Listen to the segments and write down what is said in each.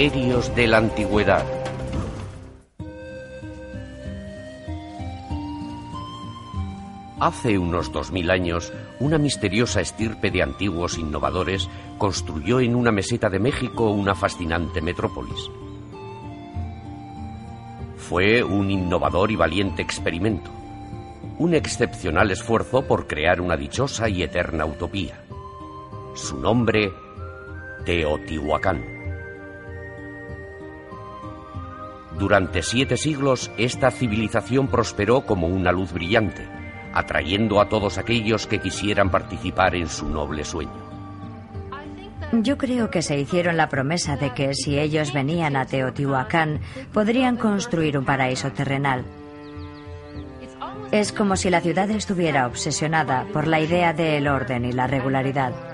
Misterios de la Antigüedad. Hace unos dos mil años, una misteriosa estirpe de antiguos innovadores construyó en una meseta de México una fascinante metrópolis. Fue un innovador y valiente experimento, un excepcional esfuerzo por crear una dichosa y eterna utopía. Su nombre, Teotihuacán. Durante siete siglos, esta civilización prosperó como una luz brillante, atrayendo a todos aquellos que quisieran participar en su noble sueño. Yo creo que se hicieron la promesa de que si ellos venían a Teotihuacán, podrían construir un paraíso terrenal. Es como si la ciudad estuviera obsesionada por la idea del orden y la regularidad.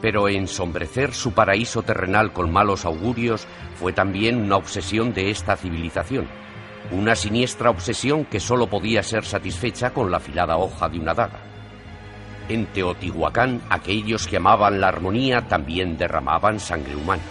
Pero ensombrecer su paraíso terrenal con malos augurios fue también una obsesión de esta civilización. Una siniestra obsesión que solo podía ser satisfecha con la afilada hoja de una daga. En Teotihuacán, aquellos que amaban la armonía también derramaban sangre humana.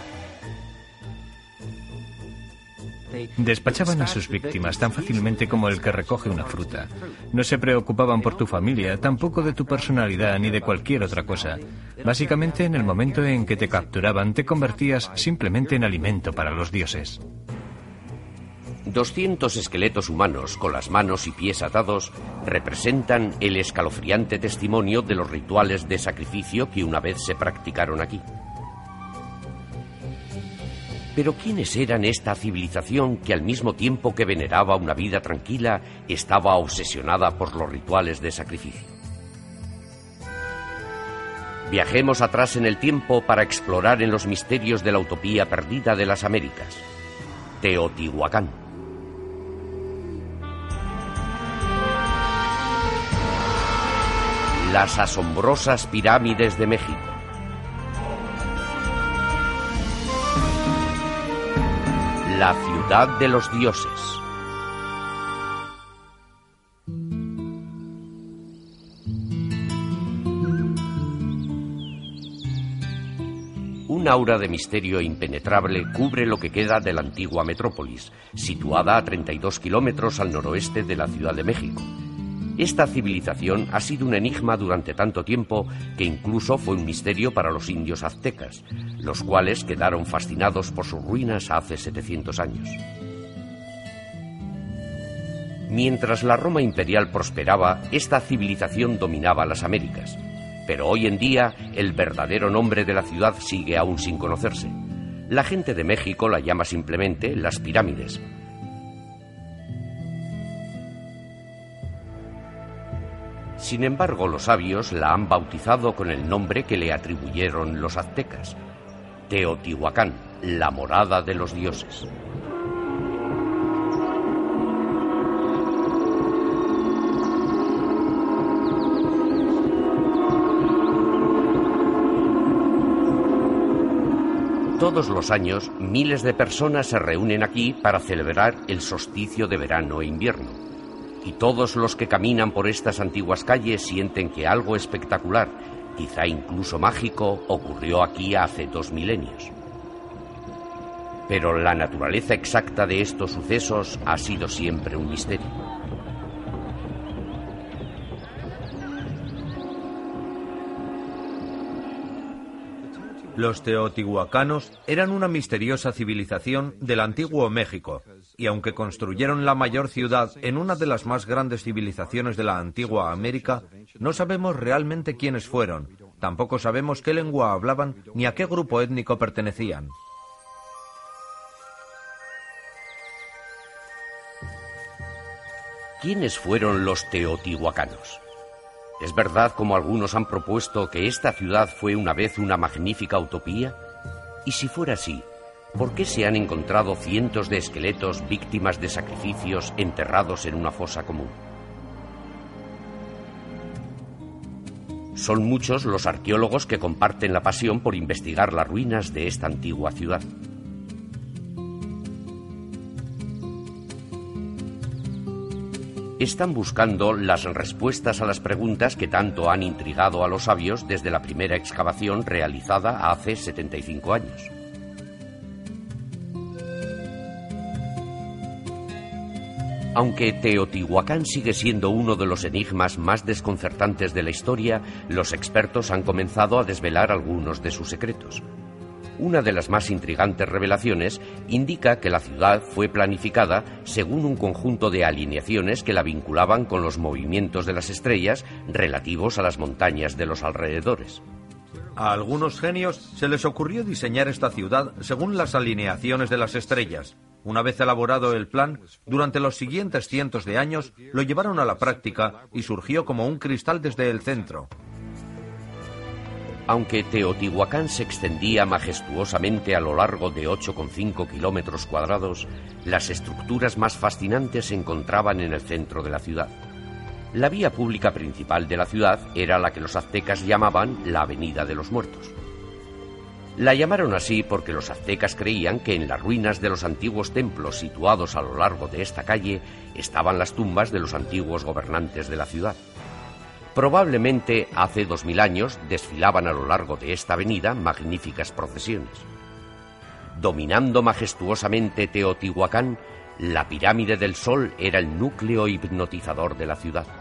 Despachaban a sus víctimas tan fácilmente como el que recoge una fruta. No se preocupaban por tu familia, tampoco de tu personalidad ni de cualquier otra cosa. Básicamente, en el momento en que te capturaban, te convertías simplemente en alimento para los dioses. 200 esqueletos humanos con las manos y pies atados representan el escalofriante testimonio de los rituales de sacrificio que una vez se practicaron aquí. Pero ¿quiénes eran esta civilización que al mismo tiempo que veneraba una vida tranquila estaba obsesionada por los rituales de sacrificio? Viajemos atrás en el tiempo para explorar en los misterios de la utopía perdida de las Américas. Teotihuacán. Las asombrosas pirámides de México. La ciudad de los dioses. Un aura de misterio impenetrable cubre lo que queda de la antigua metrópolis, situada a 32 kilómetros al noroeste de la Ciudad de México. Esta civilización ha sido un enigma durante tanto tiempo que incluso fue un misterio para los indios aztecas, los cuales quedaron fascinados por sus ruinas hace 700 años. Mientras la Roma imperial prosperaba, esta civilización dominaba las Américas, pero hoy en día el verdadero nombre de la ciudad sigue aún sin conocerse. La gente de México la llama simplemente las pirámides, Sin embargo, los sabios la han bautizado con el nombre que le atribuyeron los aztecas, Teotihuacán, la morada de los dioses. Todos los años, miles de personas se reúnen aquí para celebrar el solsticio de verano e invierno. Y todos los que caminan por estas antiguas calles sienten que algo espectacular, quizá incluso mágico, ocurrió aquí hace dos milenios. Pero la naturaleza exacta de estos sucesos ha sido siempre un misterio. Los teotihuacanos eran una misteriosa civilización del antiguo México, y aunque construyeron la mayor ciudad en una de las más grandes civilizaciones de la antigua América, no sabemos realmente quiénes fueron, tampoco sabemos qué lengua hablaban ni a qué grupo étnico pertenecían. ¿Quiénes fueron los teotihuacanos? ¿Es verdad, como algunos han propuesto, que esta ciudad fue una vez una magnífica utopía? Y si fuera así, ¿por qué se han encontrado cientos de esqueletos víctimas de sacrificios enterrados en una fosa común? Son muchos los arqueólogos que comparten la pasión por investigar las ruinas de esta antigua ciudad. están buscando las respuestas a las preguntas que tanto han intrigado a los sabios desde la primera excavación realizada hace 75 años. Aunque Teotihuacán sigue siendo uno de los enigmas más desconcertantes de la historia, los expertos han comenzado a desvelar algunos de sus secretos. Una de las más intrigantes revelaciones indica que la ciudad fue planificada según un conjunto de alineaciones que la vinculaban con los movimientos de las estrellas relativos a las montañas de los alrededores. A algunos genios se les ocurrió diseñar esta ciudad según las alineaciones de las estrellas. Una vez elaborado el plan, durante los siguientes cientos de años lo llevaron a la práctica y surgió como un cristal desde el centro. Aunque Teotihuacán se extendía majestuosamente a lo largo de 8,5 kilómetros cuadrados, las estructuras más fascinantes se encontraban en el centro de la ciudad. La vía pública principal de la ciudad era la que los aztecas llamaban la Avenida de los Muertos. La llamaron así porque los aztecas creían que en las ruinas de los antiguos templos situados a lo largo de esta calle estaban las tumbas de los antiguos gobernantes de la ciudad. Probablemente hace dos mil años desfilaban a lo largo de esta avenida magníficas procesiones. Dominando majestuosamente Teotihuacán, la pirámide del Sol era el núcleo hipnotizador de la ciudad.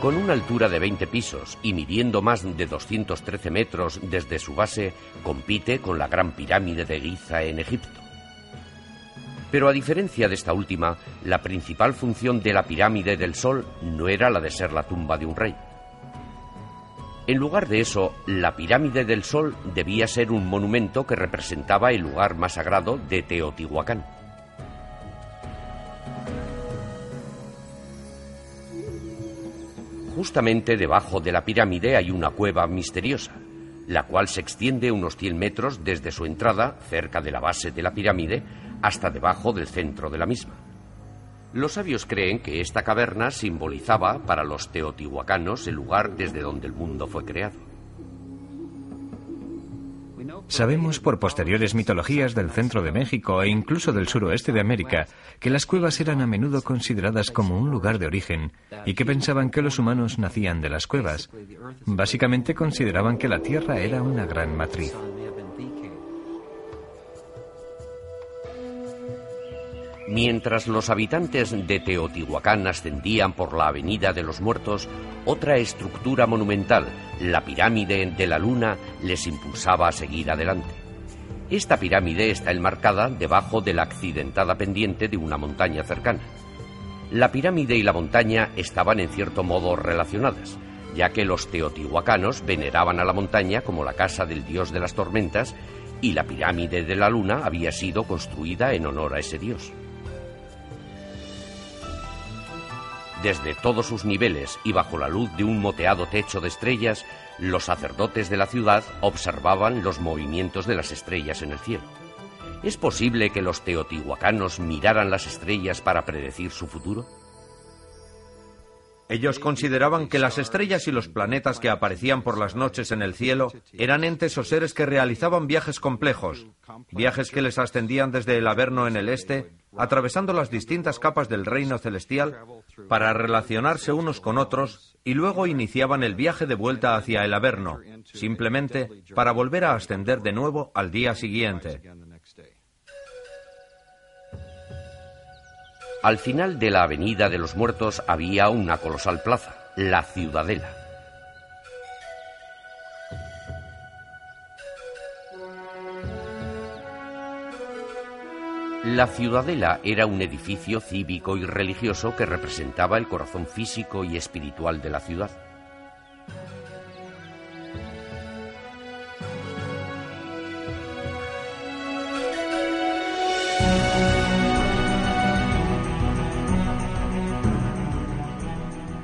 Con una altura de 20 pisos y midiendo más de 213 metros desde su base, compite con la Gran Pirámide de Giza en Egipto. Pero a diferencia de esta última, la principal función de la pirámide del Sol no era la de ser la tumba de un rey. En lugar de eso, la pirámide del Sol debía ser un monumento que representaba el lugar más sagrado de Teotihuacán. Justamente debajo de la pirámide hay una cueva misteriosa, la cual se extiende unos 100 metros desde su entrada, cerca de la base de la pirámide, hasta debajo del centro de la misma. Los sabios creen que esta caverna simbolizaba para los teotihuacanos el lugar desde donde el mundo fue creado. Sabemos por posteriores mitologías del centro de México e incluso del suroeste de América que las cuevas eran a menudo consideradas como un lugar de origen y que pensaban que los humanos nacían de las cuevas. Básicamente consideraban que la Tierra era una gran matriz. Mientras los habitantes de Teotihuacán ascendían por la Avenida de los Muertos, otra estructura monumental, la pirámide de la Luna, les impulsaba a seguir adelante. Esta pirámide está enmarcada debajo de la accidentada pendiente de una montaña cercana. La pirámide y la montaña estaban en cierto modo relacionadas, ya que los teotihuacanos veneraban a la montaña como la casa del dios de las tormentas y la pirámide de la luna había sido construida en honor a ese dios. Desde todos sus niveles y bajo la luz de un moteado techo de estrellas, los sacerdotes de la ciudad observaban los movimientos de las estrellas en el cielo. ¿Es posible que los teotihuacanos miraran las estrellas para predecir su futuro? Ellos consideraban que las estrellas y los planetas que aparecían por las noches en el cielo eran entes o seres que realizaban viajes complejos, viajes que les ascendían desde el Averno en el este, atravesando las distintas capas del reino celestial para relacionarse unos con otros y luego iniciaban el viaje de vuelta hacia el Averno, simplemente para volver a ascender de nuevo al día siguiente. Al final de la Avenida de los Muertos había una colosal plaza, la Ciudadela. La Ciudadela era un edificio cívico y religioso que representaba el corazón físico y espiritual de la ciudad.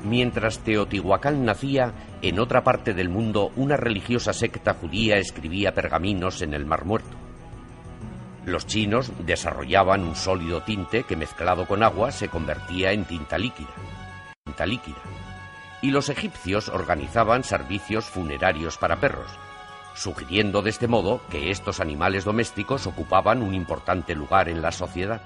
Mientras Teotihuacán nacía, en otra parte del mundo una religiosa secta judía escribía pergaminos en el Mar Muerto. Los chinos desarrollaban un sólido tinte que mezclado con agua se convertía en tinta líquida. Tinta líquida. Y los egipcios organizaban servicios funerarios para perros, sugiriendo de este modo que estos animales domésticos ocupaban un importante lugar en la sociedad.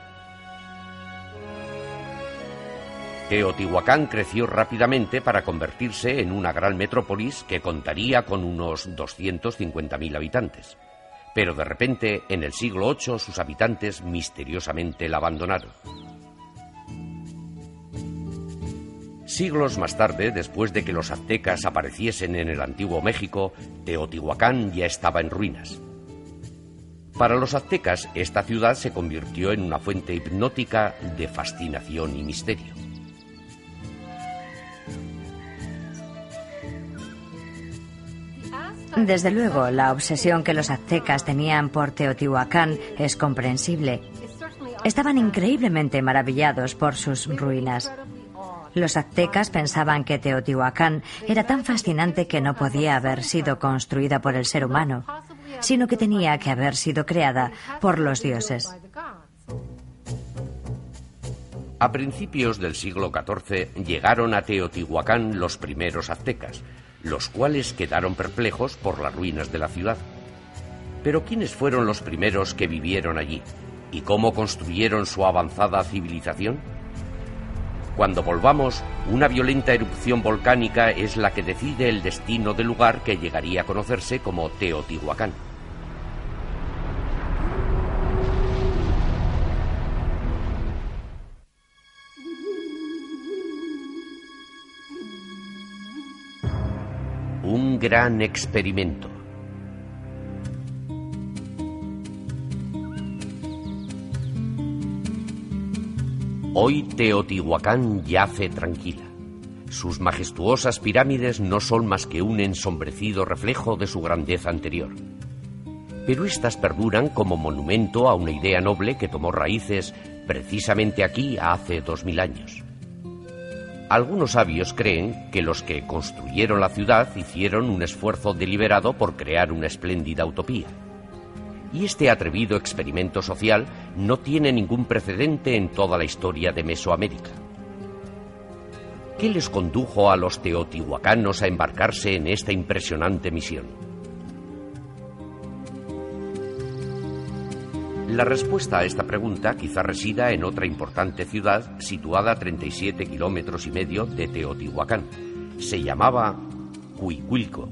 Teotihuacán creció rápidamente para convertirse en una gran metrópolis que contaría con unos 250.000 habitantes. Pero de repente, en el siglo VIII, sus habitantes misteriosamente la abandonaron. Siglos más tarde, después de que los aztecas apareciesen en el antiguo México, Teotihuacán ya estaba en ruinas. Para los aztecas, esta ciudad se convirtió en una fuente hipnótica de fascinación y misterio. Desde luego, la obsesión que los aztecas tenían por Teotihuacán es comprensible. Estaban increíblemente maravillados por sus ruinas. Los aztecas pensaban que Teotihuacán era tan fascinante que no podía haber sido construida por el ser humano, sino que tenía que haber sido creada por los dioses. A principios del siglo XIV llegaron a Teotihuacán los primeros aztecas, los cuales quedaron perplejos por las ruinas de la ciudad. Pero ¿quiénes fueron los primeros que vivieron allí? ¿Y cómo construyeron su avanzada civilización? Cuando volvamos, una violenta erupción volcánica es la que decide el destino del lugar que llegaría a conocerse como Teotihuacán. Un gran experimento. Hoy Teotihuacán yace tranquila. Sus majestuosas pirámides no son más que un ensombrecido reflejo de su grandeza anterior. Pero éstas perduran como monumento a una idea noble que tomó raíces precisamente aquí hace dos mil años. Algunos sabios creen que los que construyeron la ciudad hicieron un esfuerzo deliberado por crear una espléndida utopía. Y este atrevido experimento social no tiene ningún precedente en toda la historia de Mesoamérica. ¿Qué les condujo a los teotihuacanos a embarcarse en esta impresionante misión? La respuesta a esta pregunta quizá resida en otra importante ciudad situada a 37 kilómetros y medio de Teotihuacán. Se llamaba Cuicuilco.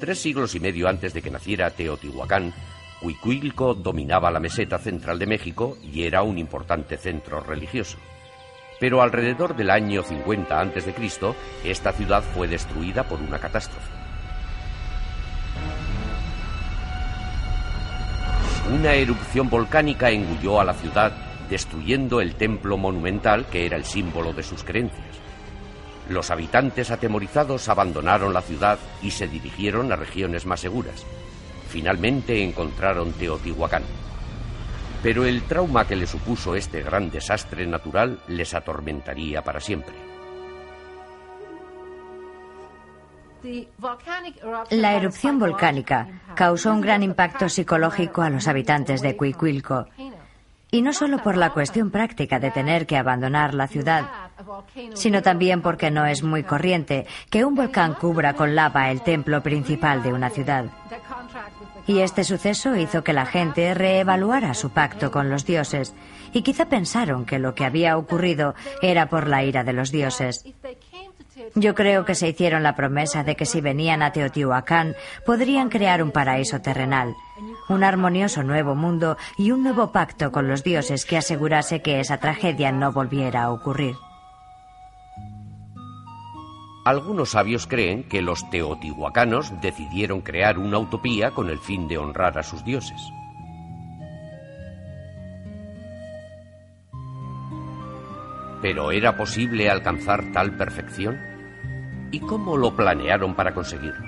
Tres siglos y medio antes de que naciera Teotihuacán, Cuicuilco dominaba la meseta central de México y era un importante centro religioso. Pero alrededor del año 50 a.C., esta ciudad fue destruida por una catástrofe. Una erupción volcánica engulló a la ciudad, destruyendo el templo monumental que era el símbolo de sus creencias. Los habitantes atemorizados abandonaron la ciudad y se dirigieron a regiones más seguras. Finalmente encontraron Teotihuacán. Pero el trauma que le supuso este gran desastre natural les atormentaría para siempre. La erupción volcánica causó un gran impacto psicológico a los habitantes de Cuicuilco. Y no solo por la cuestión práctica de tener que abandonar la ciudad, sino también porque no es muy corriente que un volcán cubra con lava el templo principal de una ciudad. Y este suceso hizo que la gente reevaluara su pacto con los dioses y quizá pensaron que lo que había ocurrido era por la ira de los dioses. Yo creo que se hicieron la promesa de que si venían a Teotihuacán podrían crear un paraíso terrenal, un armonioso nuevo mundo y un nuevo pacto con los dioses que asegurase que esa tragedia no volviera a ocurrir. Algunos sabios creen que los teotihuacanos decidieron crear una utopía con el fin de honrar a sus dioses. ¿Pero era posible alcanzar tal perfección? ¿Y cómo lo planearon para conseguirlo?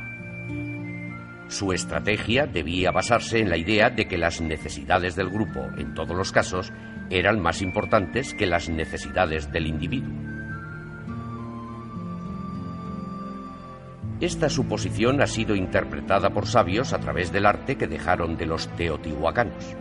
Su estrategia debía basarse en la idea de que las necesidades del grupo, en todos los casos, eran más importantes que las necesidades del individuo. Esta suposición ha sido interpretada por sabios a través del arte que dejaron de los teotihuacanos.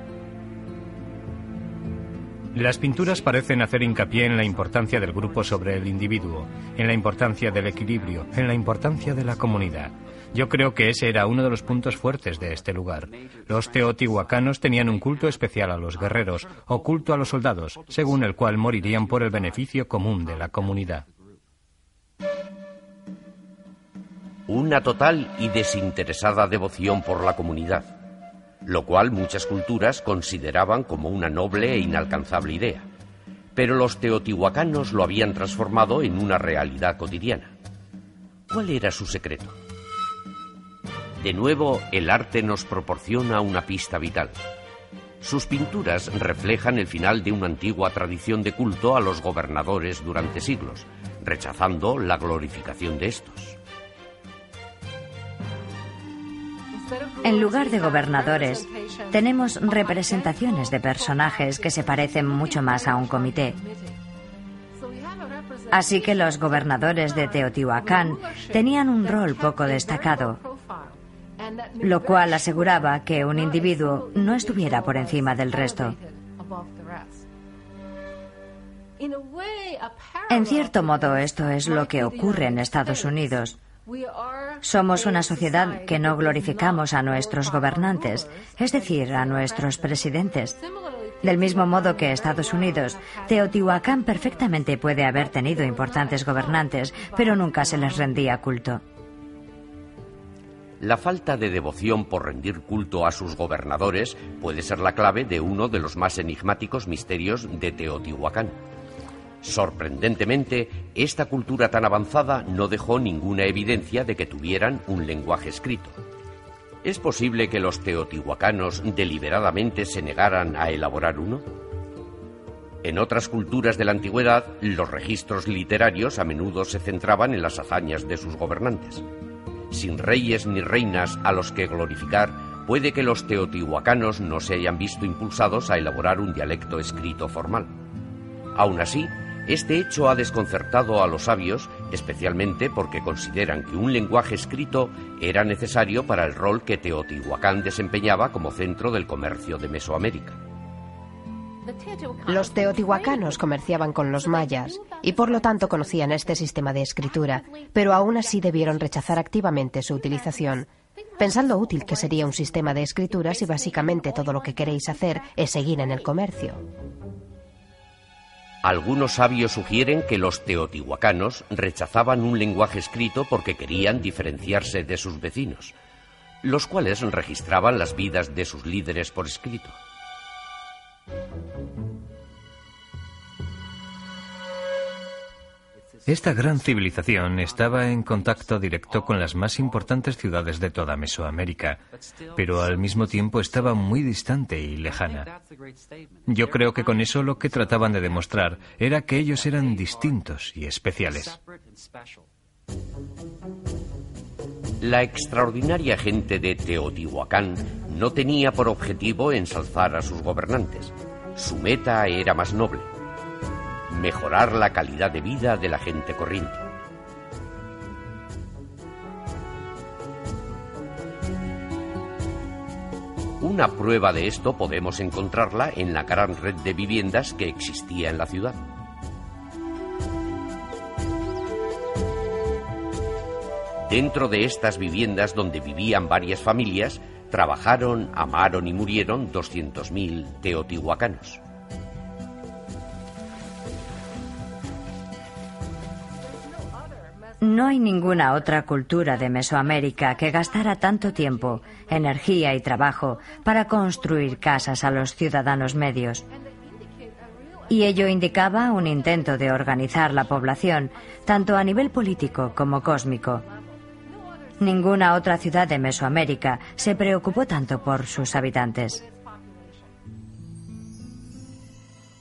Las pinturas parecen hacer hincapié en la importancia del grupo sobre el individuo, en la importancia del equilibrio, en la importancia de la comunidad. Yo creo que ese era uno de los puntos fuertes de este lugar. Los teotihuacanos tenían un culto especial a los guerreros o culto a los soldados, según el cual morirían por el beneficio común de la comunidad. Una total y desinteresada devoción por la comunidad lo cual muchas culturas consideraban como una noble e inalcanzable idea. Pero los teotihuacanos lo habían transformado en una realidad cotidiana. ¿Cuál era su secreto? De nuevo, el arte nos proporciona una pista vital. Sus pinturas reflejan el final de una antigua tradición de culto a los gobernadores durante siglos, rechazando la glorificación de estos. En lugar de gobernadores, tenemos representaciones de personajes que se parecen mucho más a un comité. Así que los gobernadores de Teotihuacán tenían un rol poco destacado, lo cual aseguraba que un individuo no estuviera por encima del resto. En cierto modo, esto es lo que ocurre en Estados Unidos. Somos una sociedad que no glorificamos a nuestros gobernantes, es decir, a nuestros presidentes. Del mismo modo que Estados Unidos, Teotihuacán perfectamente puede haber tenido importantes gobernantes, pero nunca se les rendía culto. La falta de devoción por rendir culto a sus gobernadores puede ser la clave de uno de los más enigmáticos misterios de Teotihuacán. Sorprendentemente, esta cultura tan avanzada no dejó ninguna evidencia de que tuvieran un lenguaje escrito. ¿Es posible que los teotihuacanos deliberadamente se negaran a elaborar uno? En otras culturas de la antigüedad, los registros literarios a menudo se centraban en las hazañas de sus gobernantes. Sin reyes ni reinas a los que glorificar, puede que los teotihuacanos no se hayan visto impulsados a elaborar un dialecto escrito formal. Aún así, este hecho ha desconcertado a los sabios, especialmente porque consideran que un lenguaje escrito era necesario para el rol que Teotihuacán desempeñaba como centro del comercio de Mesoamérica. Los teotihuacanos comerciaban con los mayas y por lo tanto conocían este sistema de escritura, pero aún así debieron rechazar activamente su utilización, pensando útil que sería un sistema de escritura si básicamente todo lo que queréis hacer es seguir en el comercio. Algunos sabios sugieren que los teotihuacanos rechazaban un lenguaje escrito porque querían diferenciarse de sus vecinos, los cuales registraban las vidas de sus líderes por escrito. Esta gran civilización estaba en contacto directo con las más importantes ciudades de toda Mesoamérica, pero al mismo tiempo estaba muy distante y lejana. Yo creo que con eso lo que trataban de demostrar era que ellos eran distintos y especiales. La extraordinaria gente de Teotihuacán no tenía por objetivo ensalzar a sus gobernantes. Su meta era más noble mejorar la calidad de vida de la gente corriente. Una prueba de esto podemos encontrarla en la gran red de viviendas que existía en la ciudad. Dentro de estas viviendas donde vivían varias familias, trabajaron, amaron y murieron 200.000 teotihuacanos. No hay ninguna otra cultura de Mesoamérica que gastara tanto tiempo, energía y trabajo para construir casas a los ciudadanos medios. Y ello indicaba un intento de organizar la población, tanto a nivel político como cósmico. Ninguna otra ciudad de Mesoamérica se preocupó tanto por sus habitantes.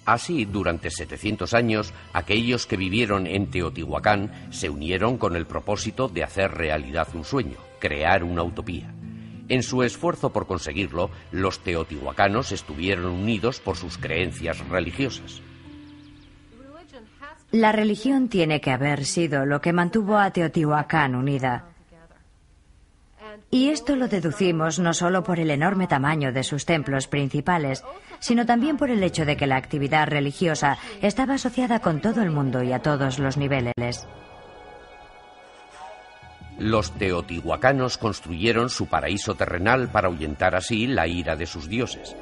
Así, durante 700 años, aquellos que vivieron en Teotihuacán se unieron con el propósito de hacer realidad un sueño, crear una utopía. En su esfuerzo por conseguirlo, los teotihuacanos estuvieron unidos por sus creencias religiosas. La religión tiene que haber sido lo que mantuvo a Teotihuacán unida. Y esto lo deducimos no solo por el enorme tamaño de sus templos principales, sino también por el hecho de que la actividad religiosa estaba asociada con todo el mundo y a todos los niveles. Los teotihuacanos construyeron su paraíso terrenal para ahuyentar así la ira de sus dioses.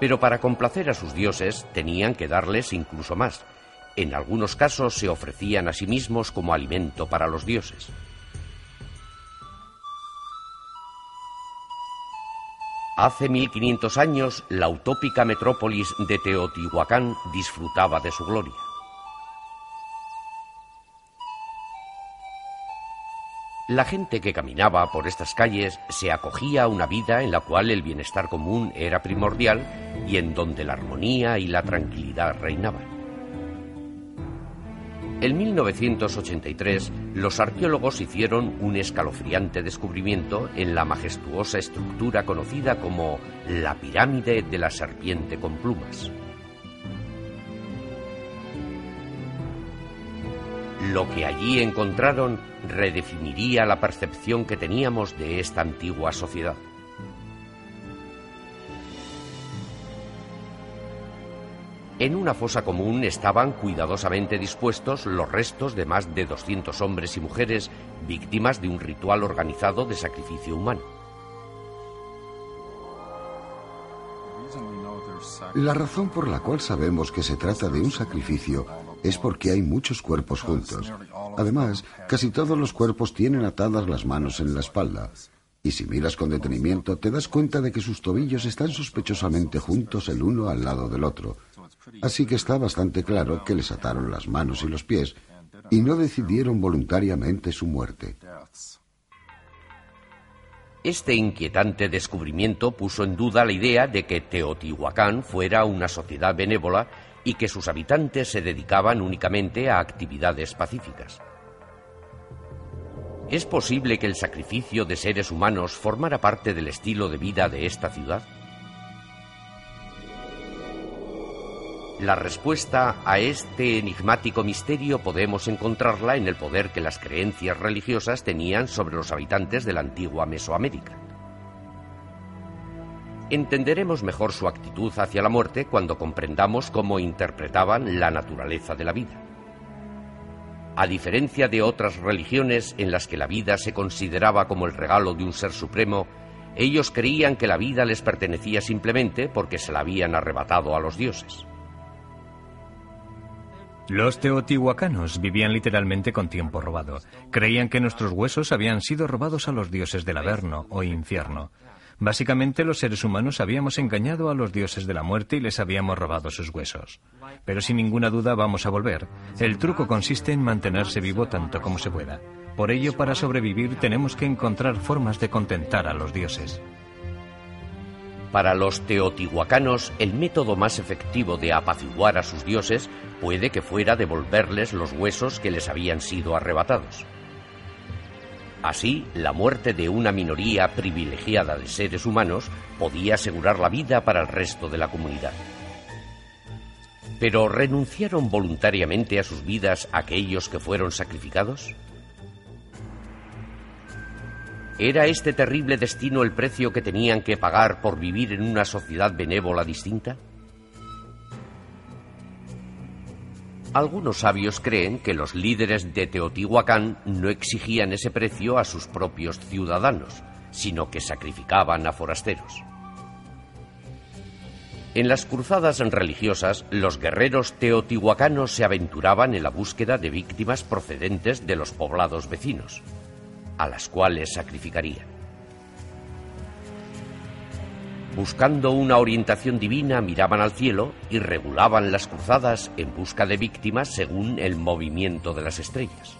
Pero para complacer a sus dioses tenían que darles incluso más. En algunos casos se ofrecían a sí mismos como alimento para los dioses. Hace 1500 años, la utópica metrópolis de Teotihuacán disfrutaba de su gloria. La gente que caminaba por estas calles se acogía a una vida en la cual el bienestar común era primordial y en donde la armonía y la tranquilidad reinaban. En 1983, los arqueólogos hicieron un escalofriante descubrimiento en la majestuosa estructura conocida como la pirámide de la serpiente con plumas. Lo que allí encontraron redefiniría la percepción que teníamos de esta antigua sociedad. En una fosa común estaban cuidadosamente dispuestos los restos de más de 200 hombres y mujeres víctimas de un ritual organizado de sacrificio humano. La razón por la cual sabemos que se trata de un sacrificio es porque hay muchos cuerpos juntos. Además, casi todos los cuerpos tienen atadas las manos en la espalda. Y si miras con detenimiento, te das cuenta de que sus tobillos están sospechosamente juntos el uno al lado del otro. Así que está bastante claro que les ataron las manos y los pies y no decidieron voluntariamente su muerte. Este inquietante descubrimiento puso en duda la idea de que Teotihuacán fuera una sociedad benévola y que sus habitantes se dedicaban únicamente a actividades pacíficas. ¿Es posible que el sacrificio de seres humanos formara parte del estilo de vida de esta ciudad? La respuesta a este enigmático misterio podemos encontrarla en el poder que las creencias religiosas tenían sobre los habitantes de la antigua Mesoamérica. Entenderemos mejor su actitud hacia la muerte cuando comprendamos cómo interpretaban la naturaleza de la vida. A diferencia de otras religiones en las que la vida se consideraba como el regalo de un ser supremo, ellos creían que la vida les pertenecía simplemente porque se la habían arrebatado a los dioses. Los teotihuacanos vivían literalmente con tiempo robado. Creían que nuestros huesos habían sido robados a los dioses del Averno o infierno. Básicamente los seres humanos habíamos engañado a los dioses de la muerte y les habíamos robado sus huesos. Pero sin ninguna duda vamos a volver. El truco consiste en mantenerse vivo tanto como se pueda. Por ello, para sobrevivir tenemos que encontrar formas de contentar a los dioses. Para los teotihuacanos, el método más efectivo de apaciguar a sus dioses puede que fuera devolverles los huesos que les habían sido arrebatados. Así, la muerte de una minoría privilegiada de seres humanos podía asegurar la vida para el resto de la comunidad. ¿Pero renunciaron voluntariamente a sus vidas aquellos que fueron sacrificados? ¿Era este terrible destino el precio que tenían que pagar por vivir en una sociedad benévola distinta? Algunos sabios creen que los líderes de Teotihuacán no exigían ese precio a sus propios ciudadanos, sino que sacrificaban a forasteros. En las cruzadas religiosas, los guerreros teotihuacanos se aventuraban en la búsqueda de víctimas procedentes de los poblados vecinos, a las cuales sacrificarían. Buscando una orientación divina, miraban al cielo y regulaban las cruzadas en busca de víctimas según el movimiento de las estrellas.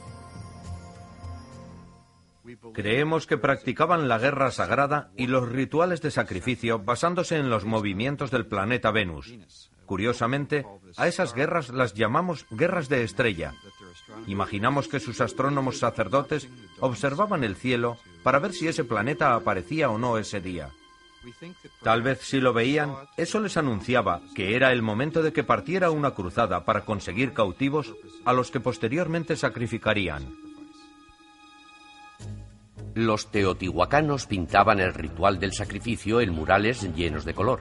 Creemos que practicaban la guerra sagrada y los rituales de sacrificio basándose en los movimientos del planeta Venus. Curiosamente, a esas guerras las llamamos guerras de estrella. Imaginamos que sus astrónomos sacerdotes observaban el cielo para ver si ese planeta aparecía o no ese día. Tal vez si lo veían, eso les anunciaba que era el momento de que partiera una cruzada para conseguir cautivos a los que posteriormente sacrificarían. Los teotihuacanos pintaban el ritual del sacrificio en murales llenos de color,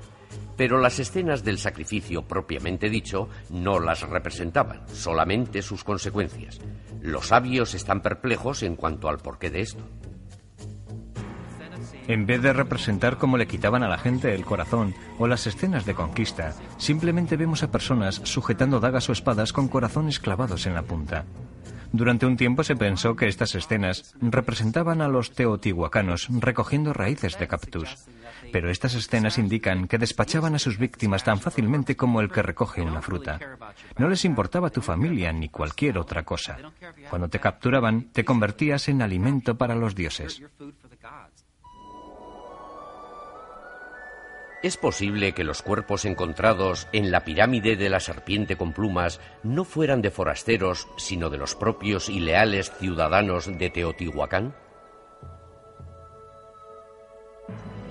pero las escenas del sacrificio propiamente dicho no las representaban, solamente sus consecuencias. Los sabios están perplejos en cuanto al porqué de esto. En vez de representar cómo le quitaban a la gente el corazón o las escenas de conquista, simplemente vemos a personas sujetando dagas o espadas con corazones clavados en la punta. Durante un tiempo se pensó que estas escenas representaban a los teotihuacanos recogiendo raíces de cactus. Pero estas escenas indican que despachaban a sus víctimas tan fácilmente como el que recoge una fruta. No les importaba tu familia ni cualquier otra cosa. Cuando te capturaban, te convertías en alimento para los dioses. ¿Es posible que los cuerpos encontrados en la pirámide de la serpiente con plumas no fueran de forasteros, sino de los propios y leales ciudadanos de Teotihuacán?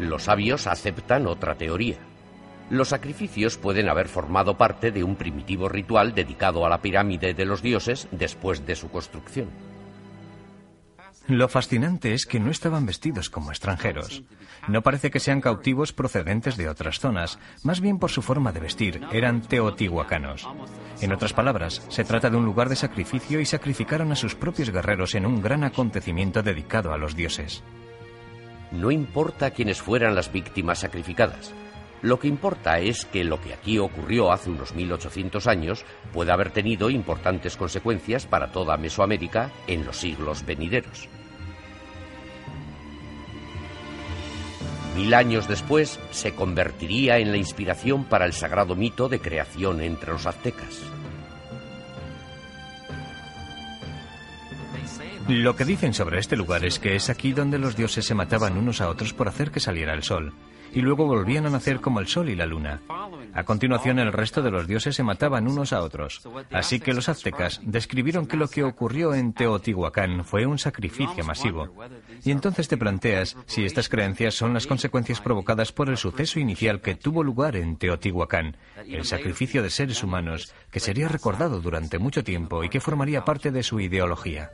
Los sabios aceptan otra teoría. Los sacrificios pueden haber formado parte de un primitivo ritual dedicado a la pirámide de los dioses después de su construcción. Lo fascinante es que no estaban vestidos como extranjeros. No parece que sean cautivos procedentes de otras zonas, más bien por su forma de vestir, eran teotihuacanos. En otras palabras, se trata de un lugar de sacrificio y sacrificaron a sus propios guerreros en un gran acontecimiento dedicado a los dioses. No importa quiénes fueran las víctimas sacrificadas. Lo que importa es que lo que aquí ocurrió hace unos 1800 años puede haber tenido importantes consecuencias para toda Mesoamérica en los siglos venideros. Mil años después se convertiría en la inspiración para el sagrado mito de creación entre los aztecas. Lo que dicen sobre este lugar es que es aquí donde los dioses se mataban unos a otros por hacer que saliera el sol, y luego volvían a nacer como el sol y la luna. A continuación, el resto de los dioses se mataban unos a otros. Así que los aztecas describieron que lo que ocurrió en Teotihuacán fue un sacrificio masivo. Y entonces te planteas si estas creencias son las consecuencias provocadas por el suceso inicial que tuvo lugar en Teotihuacán, el sacrificio de seres humanos, que sería recordado durante mucho tiempo y que formaría parte de su ideología.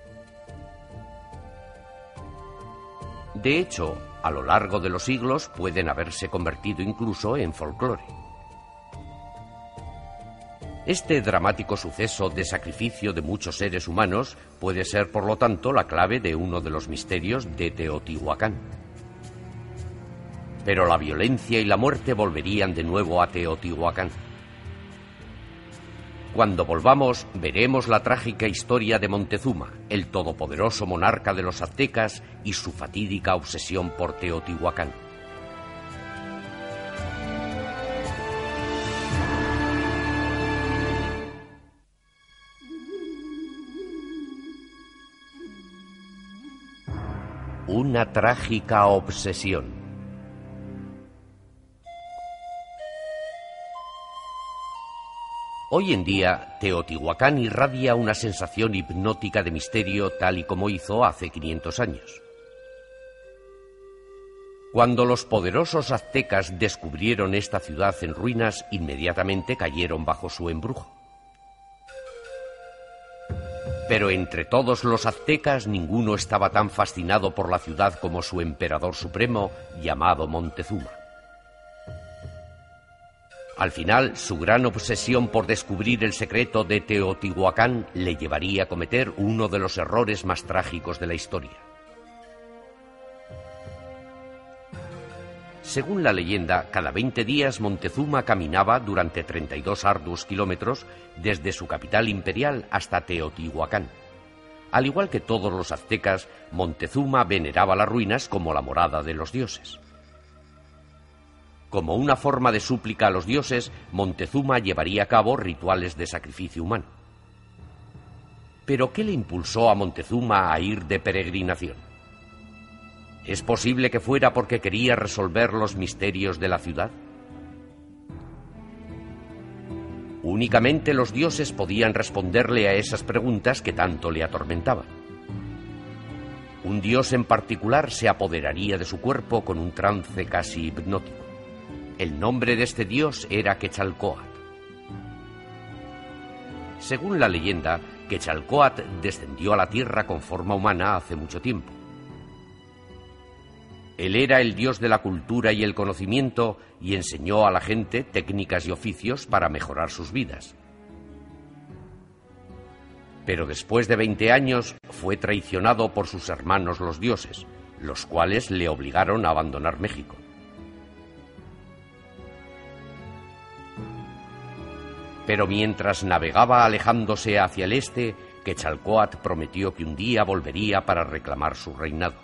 De hecho, a lo largo de los siglos pueden haberse convertido incluso en folclore. Este dramático suceso de sacrificio de muchos seres humanos puede ser, por lo tanto, la clave de uno de los misterios de Teotihuacán. Pero la violencia y la muerte volverían de nuevo a Teotihuacán. Cuando volvamos, veremos la trágica historia de Montezuma, el todopoderoso monarca de los aztecas y su fatídica obsesión por Teotihuacán. Una trágica obsesión. Hoy en día, Teotihuacán irradia una sensación hipnótica de misterio tal y como hizo hace 500 años. Cuando los poderosos aztecas descubrieron esta ciudad en ruinas, inmediatamente cayeron bajo su embrujo. Pero entre todos los aztecas ninguno estaba tan fascinado por la ciudad como su emperador supremo llamado Montezuma. Al final, su gran obsesión por descubrir el secreto de Teotihuacán le llevaría a cometer uno de los errores más trágicos de la historia. Según la leyenda, cada 20 días Montezuma caminaba durante 32 arduos kilómetros desde su capital imperial hasta Teotihuacán. Al igual que todos los aztecas, Montezuma veneraba las ruinas como la morada de los dioses. Como una forma de súplica a los dioses, Montezuma llevaría a cabo rituales de sacrificio humano. Pero ¿qué le impulsó a Montezuma a ir de peregrinación? ¿Es posible que fuera porque quería resolver los misterios de la ciudad? Únicamente los dioses podían responderle a esas preguntas que tanto le atormentaban. Un dios en particular se apoderaría de su cuerpo con un trance casi hipnótico. El nombre de este dios era Quetzalcoatl. Según la leyenda, Quetzalcoatl descendió a la tierra con forma humana hace mucho tiempo. Él era el dios de la cultura y el conocimiento y enseñó a la gente técnicas y oficios para mejorar sus vidas. Pero después de 20 años fue traicionado por sus hermanos los dioses, los cuales le obligaron a abandonar México. Pero mientras navegaba alejándose hacia el este, Quetzalcoatl prometió que un día volvería para reclamar su reinado.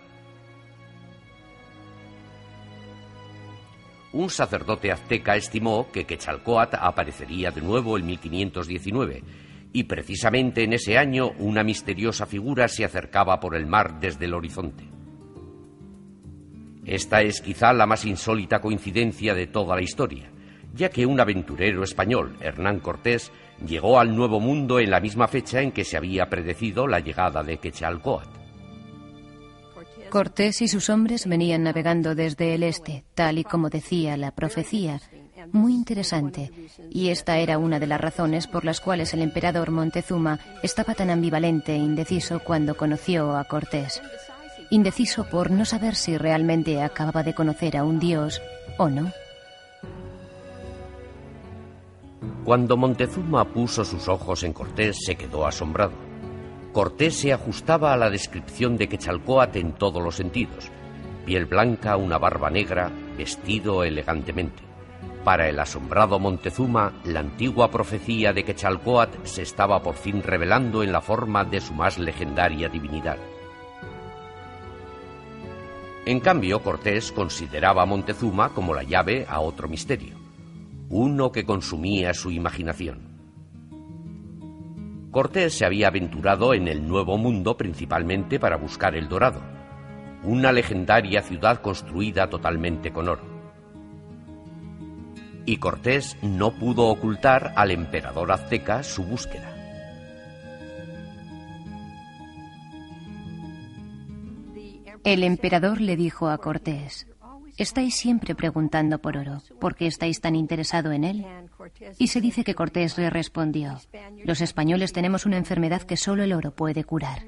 Un sacerdote azteca estimó que Quetzalcoatl aparecería de nuevo en 1519, y precisamente en ese año una misteriosa figura se acercaba por el mar desde el horizonte. Esta es quizá la más insólita coincidencia de toda la historia ya que un aventurero español, Hernán Cortés, llegó al Nuevo Mundo en la misma fecha en que se había predecido la llegada de Quetzalcoatl. Cortés y sus hombres venían navegando desde el este, tal y como decía la profecía. Muy interesante. Y esta era una de las razones por las cuales el emperador Montezuma estaba tan ambivalente e indeciso cuando conoció a Cortés. Indeciso por no saber si realmente acababa de conocer a un dios o no. Cuando Montezuma puso sus ojos en Cortés, se quedó asombrado. Cortés se ajustaba a la descripción de Quetzalcoatl en todos los sentidos. Piel blanca, una barba negra, vestido elegantemente. Para el asombrado Montezuma, la antigua profecía de Quetzalcoatl se estaba por fin revelando en la forma de su más legendaria divinidad. En cambio, Cortés consideraba a Montezuma como la llave a otro misterio uno que consumía su imaginación. Cortés se había aventurado en el Nuevo Mundo principalmente para buscar el Dorado, una legendaria ciudad construida totalmente con oro. Y Cortés no pudo ocultar al emperador azteca su búsqueda. El emperador le dijo a Cortés, Estáis siempre preguntando por oro. ¿Por qué estáis tan interesado en él? Y se dice que Cortés le respondió, los españoles tenemos una enfermedad que solo el oro puede curar.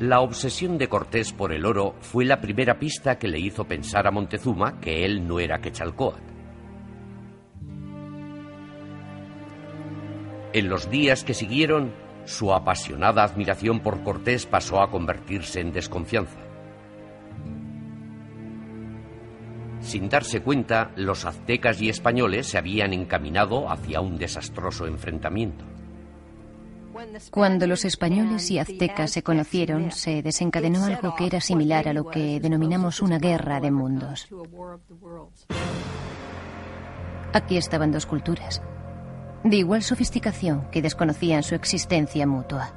La obsesión de Cortés por el oro fue la primera pista que le hizo pensar a Montezuma que él no era Quetzalcoatl. En los días que siguieron, su apasionada admiración por Cortés pasó a convertirse en desconfianza. Sin darse cuenta, los aztecas y españoles se habían encaminado hacia un desastroso enfrentamiento. Cuando los españoles y aztecas se conocieron, se desencadenó algo que era similar a lo que denominamos una guerra de mundos. Aquí estaban dos culturas, de igual sofisticación que desconocían su existencia mutua.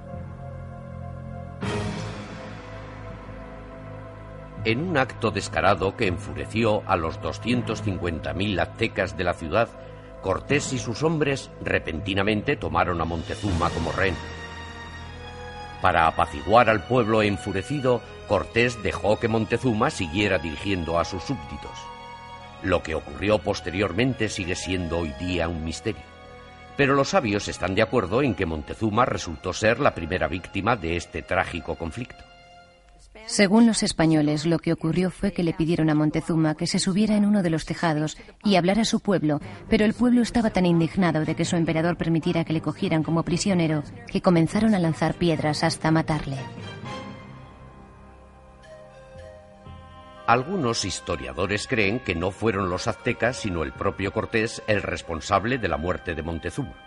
En un acto descarado que enfureció a los 250.000 aztecas de la ciudad, Cortés y sus hombres repentinamente tomaron a Montezuma como rehén. Para apaciguar al pueblo enfurecido, Cortés dejó que Montezuma siguiera dirigiendo a sus súbditos. Lo que ocurrió posteriormente sigue siendo hoy día un misterio. Pero los sabios están de acuerdo en que Montezuma resultó ser la primera víctima de este trágico conflicto. Según los españoles, lo que ocurrió fue que le pidieron a Montezuma que se subiera en uno de los tejados y hablara a su pueblo, pero el pueblo estaba tan indignado de que su emperador permitiera que le cogieran como prisionero que comenzaron a lanzar piedras hasta matarle. Algunos historiadores creen que no fueron los aztecas, sino el propio Cortés el responsable de la muerte de Montezuma.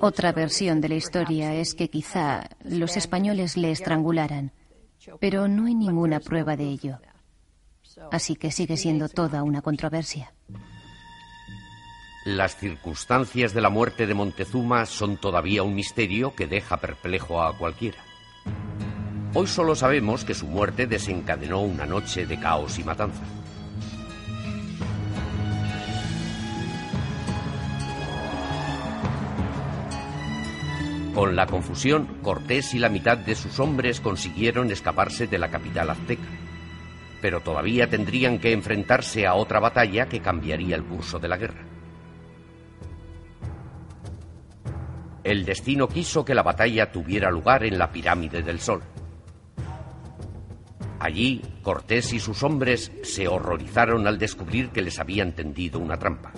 Otra versión de la historia es que quizá los españoles le estrangularan, pero no hay ninguna prueba de ello. Así que sigue siendo toda una controversia. Las circunstancias de la muerte de Montezuma son todavía un misterio que deja perplejo a cualquiera. Hoy solo sabemos que su muerte desencadenó una noche de caos y matanza. Con la confusión, Cortés y la mitad de sus hombres consiguieron escaparse de la capital azteca. Pero todavía tendrían que enfrentarse a otra batalla que cambiaría el curso de la guerra. El destino quiso que la batalla tuviera lugar en la pirámide del Sol. Allí, Cortés y sus hombres se horrorizaron al descubrir que les habían tendido una trampa.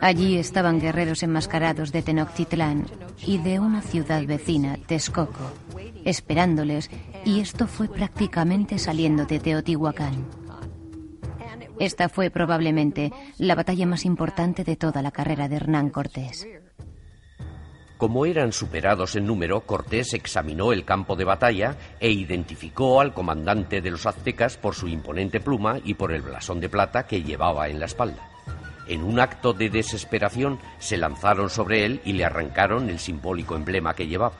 Allí estaban guerreros enmascarados de Tenochtitlán y de una ciudad vecina, Texcoco, esperándoles, y esto fue prácticamente saliendo de Teotihuacán. Esta fue probablemente la batalla más importante de toda la carrera de Hernán Cortés. Como eran superados en número, Cortés examinó el campo de batalla e identificó al comandante de los aztecas por su imponente pluma y por el blasón de plata que llevaba en la espalda. En un acto de desesperación se lanzaron sobre él y le arrancaron el simbólico emblema que llevaba.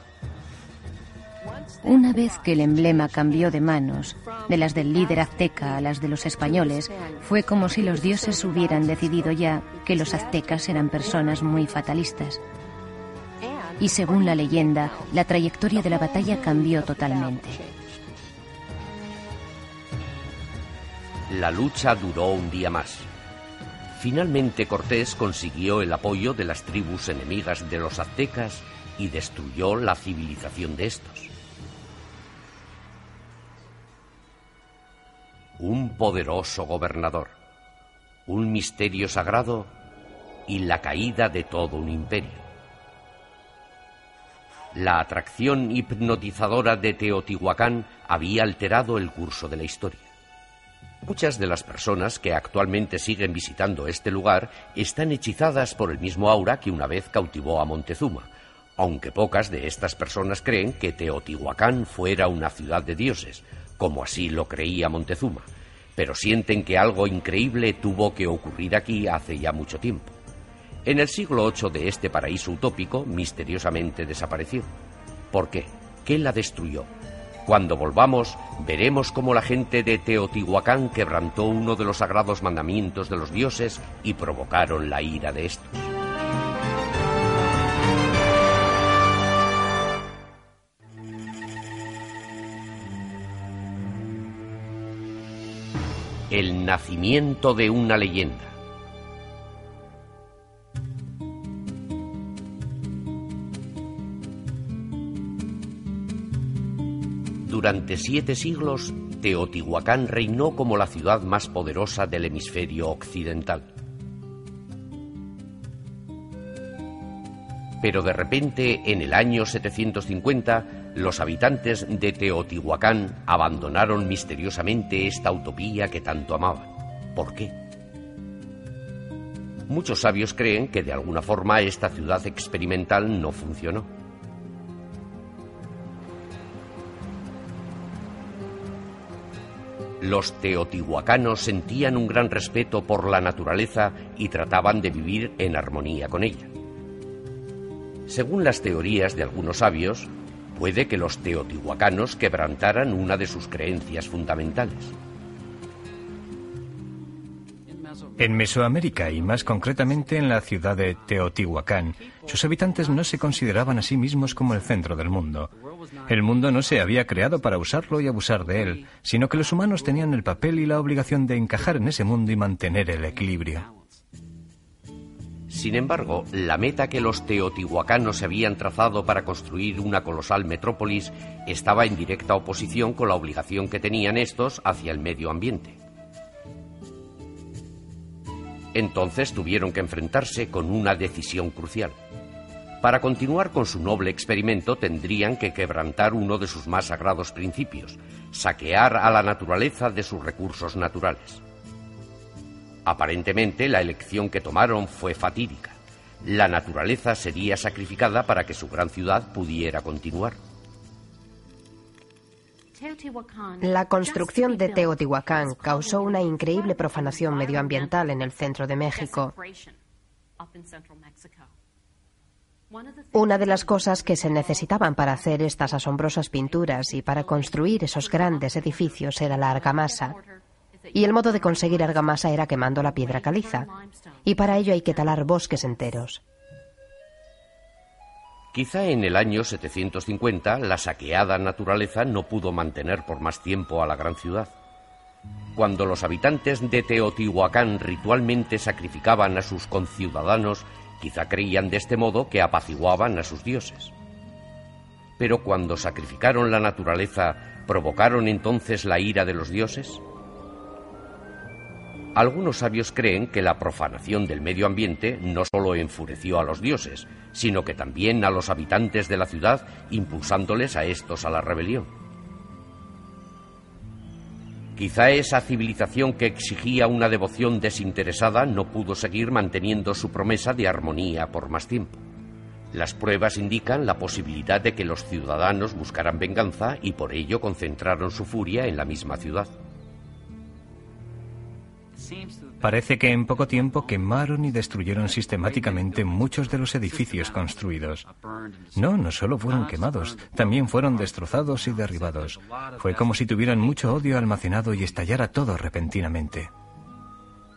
Una vez que el emblema cambió de manos, de las del líder azteca a las de los españoles, fue como si los dioses hubieran decidido ya que los aztecas eran personas muy fatalistas. Y según la leyenda, la trayectoria de la batalla cambió totalmente. La lucha duró un día más. Finalmente Cortés consiguió el apoyo de las tribus enemigas de los aztecas y destruyó la civilización de estos. Un poderoso gobernador, un misterio sagrado y la caída de todo un imperio. La atracción hipnotizadora de Teotihuacán había alterado el curso de la historia. Muchas de las personas que actualmente siguen visitando este lugar están hechizadas por el mismo aura que una vez cautivó a Montezuma, aunque pocas de estas personas creen que Teotihuacán fuera una ciudad de dioses, como así lo creía Montezuma, pero sienten que algo increíble tuvo que ocurrir aquí hace ya mucho tiempo. En el siglo VIII de este paraíso utópico misteriosamente desapareció. ¿Por qué? ¿Qué la destruyó? Cuando volvamos, veremos cómo la gente de Teotihuacán quebrantó uno de los sagrados mandamientos de los dioses y provocaron la ira de estos. El nacimiento de una leyenda. Durante siete siglos, Teotihuacán reinó como la ciudad más poderosa del hemisferio occidental. Pero de repente, en el año 750, los habitantes de Teotihuacán abandonaron misteriosamente esta utopía que tanto amaban. ¿Por qué? Muchos sabios creen que de alguna forma esta ciudad experimental no funcionó. Los teotihuacanos sentían un gran respeto por la naturaleza y trataban de vivir en armonía con ella. Según las teorías de algunos sabios, puede que los teotihuacanos quebrantaran una de sus creencias fundamentales. En Mesoamérica y más concretamente en la ciudad de Teotihuacán, sus habitantes no se consideraban a sí mismos como el centro del mundo. El mundo no se había creado para usarlo y abusar de él, sino que los humanos tenían el papel y la obligación de encajar en ese mundo y mantener el equilibrio. Sin embargo, la meta que los teotihuacanos se habían trazado para construir una colosal metrópolis estaba en directa oposición con la obligación que tenían estos hacia el medio ambiente. Entonces tuvieron que enfrentarse con una decisión crucial. Para continuar con su noble experimento tendrían que quebrantar uno de sus más sagrados principios, saquear a la naturaleza de sus recursos naturales. Aparentemente la elección que tomaron fue fatídica. La naturaleza sería sacrificada para que su gran ciudad pudiera continuar. La construcción de Teotihuacán causó una increíble profanación medioambiental en el centro de México. Una de las cosas que se necesitaban para hacer estas asombrosas pinturas y para construir esos grandes edificios era la argamasa. Y el modo de conseguir argamasa era quemando la piedra caliza. Y para ello hay que talar bosques enteros. Quizá en el año 750 la saqueada naturaleza no pudo mantener por más tiempo a la gran ciudad. Cuando los habitantes de Teotihuacán ritualmente sacrificaban a sus conciudadanos Quizá creían de este modo que apaciguaban a sus dioses. Pero cuando sacrificaron la naturaleza, ¿provocaron entonces la ira de los dioses? Algunos sabios creen que la profanación del medio ambiente no solo enfureció a los dioses, sino que también a los habitantes de la ciudad, impulsándoles a estos a la rebelión. Quizá esa civilización que exigía una devoción desinteresada no pudo seguir manteniendo su promesa de armonía por más tiempo. Las pruebas indican la posibilidad de que los ciudadanos buscaran venganza y por ello concentraron su furia en la misma ciudad. Parece que en poco tiempo quemaron y destruyeron sistemáticamente muchos de los edificios construidos. No, no solo fueron quemados, también fueron destrozados y derribados. Fue como si tuvieran mucho odio almacenado y estallara todo repentinamente.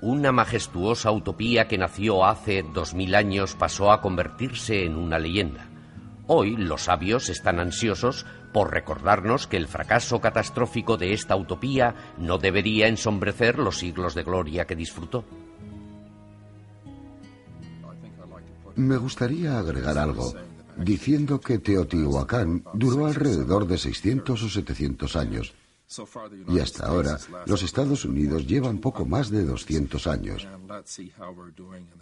Una majestuosa utopía que nació hace dos mil años pasó a convertirse en una leyenda. Hoy los sabios están ansiosos por recordarnos que el fracaso catastrófico de esta utopía no debería ensombrecer los siglos de gloria que disfrutó. Me gustaría agregar algo, diciendo que Teotihuacán duró alrededor de 600 o 700 años. Y hasta ahora, los Estados Unidos llevan poco más de 200 años.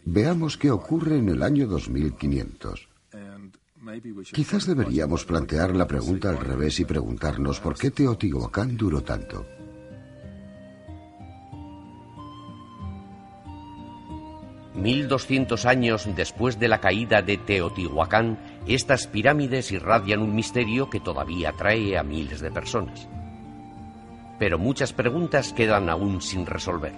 Veamos qué ocurre en el año 2500. Quizás deberíamos plantear la pregunta al revés y preguntarnos por qué Teotihuacán duró tanto. Mil doscientos años después de la caída de Teotihuacán, estas pirámides irradian un misterio que todavía atrae a miles de personas. Pero muchas preguntas quedan aún sin resolver.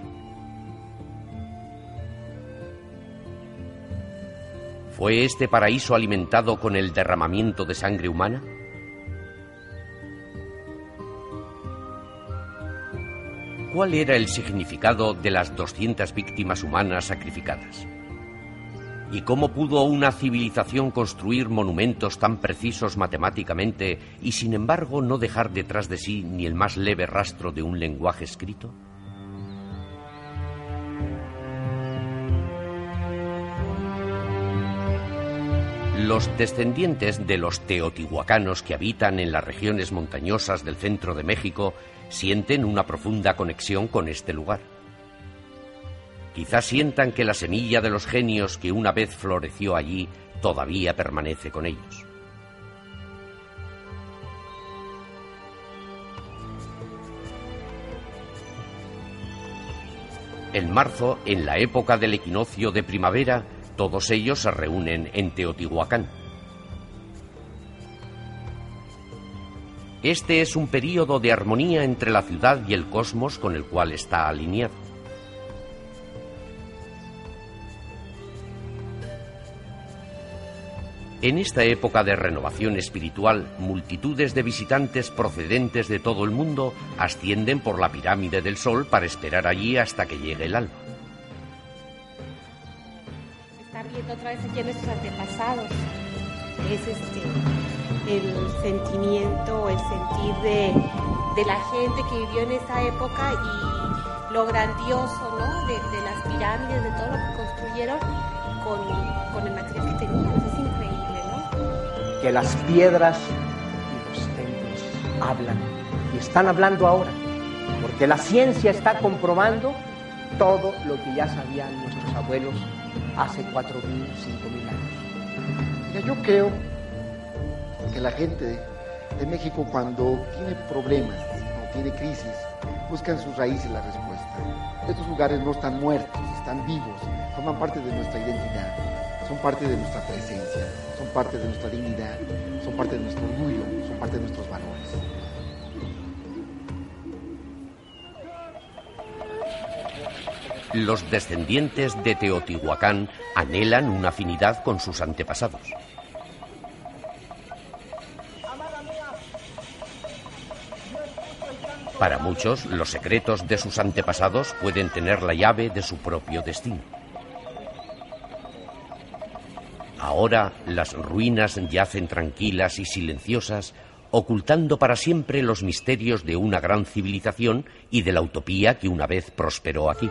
¿Fue este paraíso alimentado con el derramamiento de sangre humana? ¿Cuál era el significado de las 200 víctimas humanas sacrificadas? ¿Y cómo pudo una civilización construir monumentos tan precisos matemáticamente y sin embargo no dejar detrás de sí ni el más leve rastro de un lenguaje escrito? Los descendientes de los teotihuacanos que habitan en las regiones montañosas del centro de México sienten una profunda conexión con este lugar. Quizás sientan que la semilla de los genios que una vez floreció allí todavía permanece con ellos. En marzo, en la época del equinoccio de primavera, todos ellos se reúnen en Teotihuacán. Este es un período de armonía entre la ciudad y el cosmos con el cual está alineado. En esta época de renovación espiritual, multitudes de visitantes procedentes de todo el mundo ascienden por la pirámide del Sol para esperar allí hasta que llegue el alba. Viendo otra vez aquí a nuestros antepasados. Es este el sentimiento, el sentir de, de, la gente que vivió en esa época y lo grandioso, ¿no? De, de las pirámides, de todo lo que construyeron con, con el material que tenían. Es increíble, ¿no? Que las piedras y los templos hablan y están hablando ahora, porque la ciencia está comprobando todo lo que ya sabían nuestros abuelos hace 4.000, 5.000 años. yo creo que la gente de México cuando tiene problemas, o tiene crisis, busca en sus raíces la respuesta. Estos lugares no están muertos, están vivos, forman parte de nuestra identidad, son parte de nuestra presencia, son parte de nuestra dignidad, son parte de nuestro orgullo, son parte de nuestros valores. Los descendientes de Teotihuacán anhelan una afinidad con sus antepasados. Para muchos, los secretos de sus antepasados pueden tener la llave de su propio destino. Ahora las ruinas yacen tranquilas y silenciosas, ocultando para siempre los misterios de una gran civilización y de la utopía que una vez prosperó aquí.